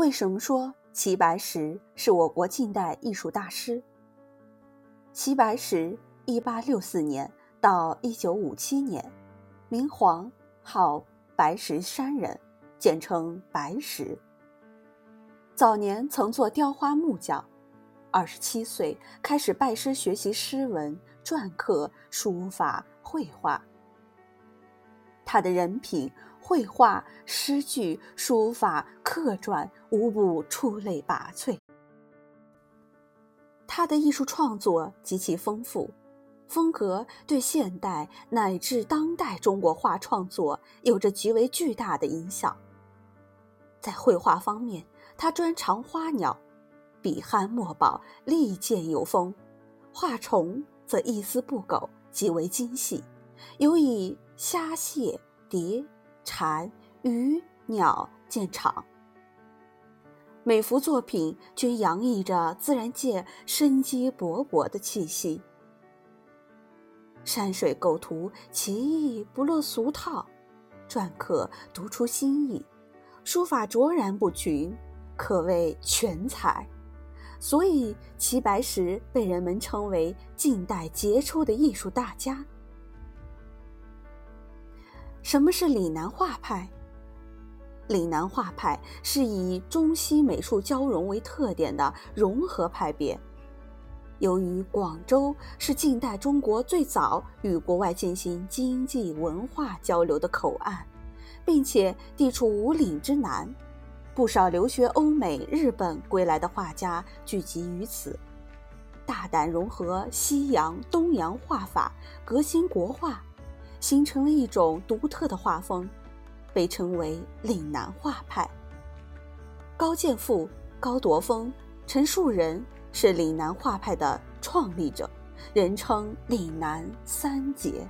为什么说齐白石是我国近代艺术大师？齐白石（一八六四年到一九五七年），名黄，号白石山人，简称白石。早年曾做雕花木匠，二十七岁开始拜师学习诗文、篆刻、书法、绘画。他的人品。绘画、诗句、书法、刻传，无不出类拔萃。他的艺术创作极其丰富，风格对现代乃至当代中国画创作有着极为巨大的影响。在绘画方面，他专长花鸟，笔酣墨宝，利剑有风；画虫则一丝不苟，极为精细，尤以虾蟹蝶。蝉、鱼、鸟见长，每幅作品均洋溢着自然界生机勃勃的气息。山水构图奇异不落俗套，篆刻独出新意，书法卓然不群，可谓全才。所以齐白石被人们称为近代杰出的艺术大家。什么是岭南画派？岭南画派是以中西美术交融为特点的融合派别。由于广州是近代中国最早与国外进行经济文化交流的口岸，并且地处五岭之南，不少留学欧美、日本归来的画家聚集于此，大胆融合西洋、东洋画法，革新国画。形成了一种独特的画风，被称为岭南画派。高剑父、高铎峰、陈树人是岭南画派的创立者，人称岭南三杰。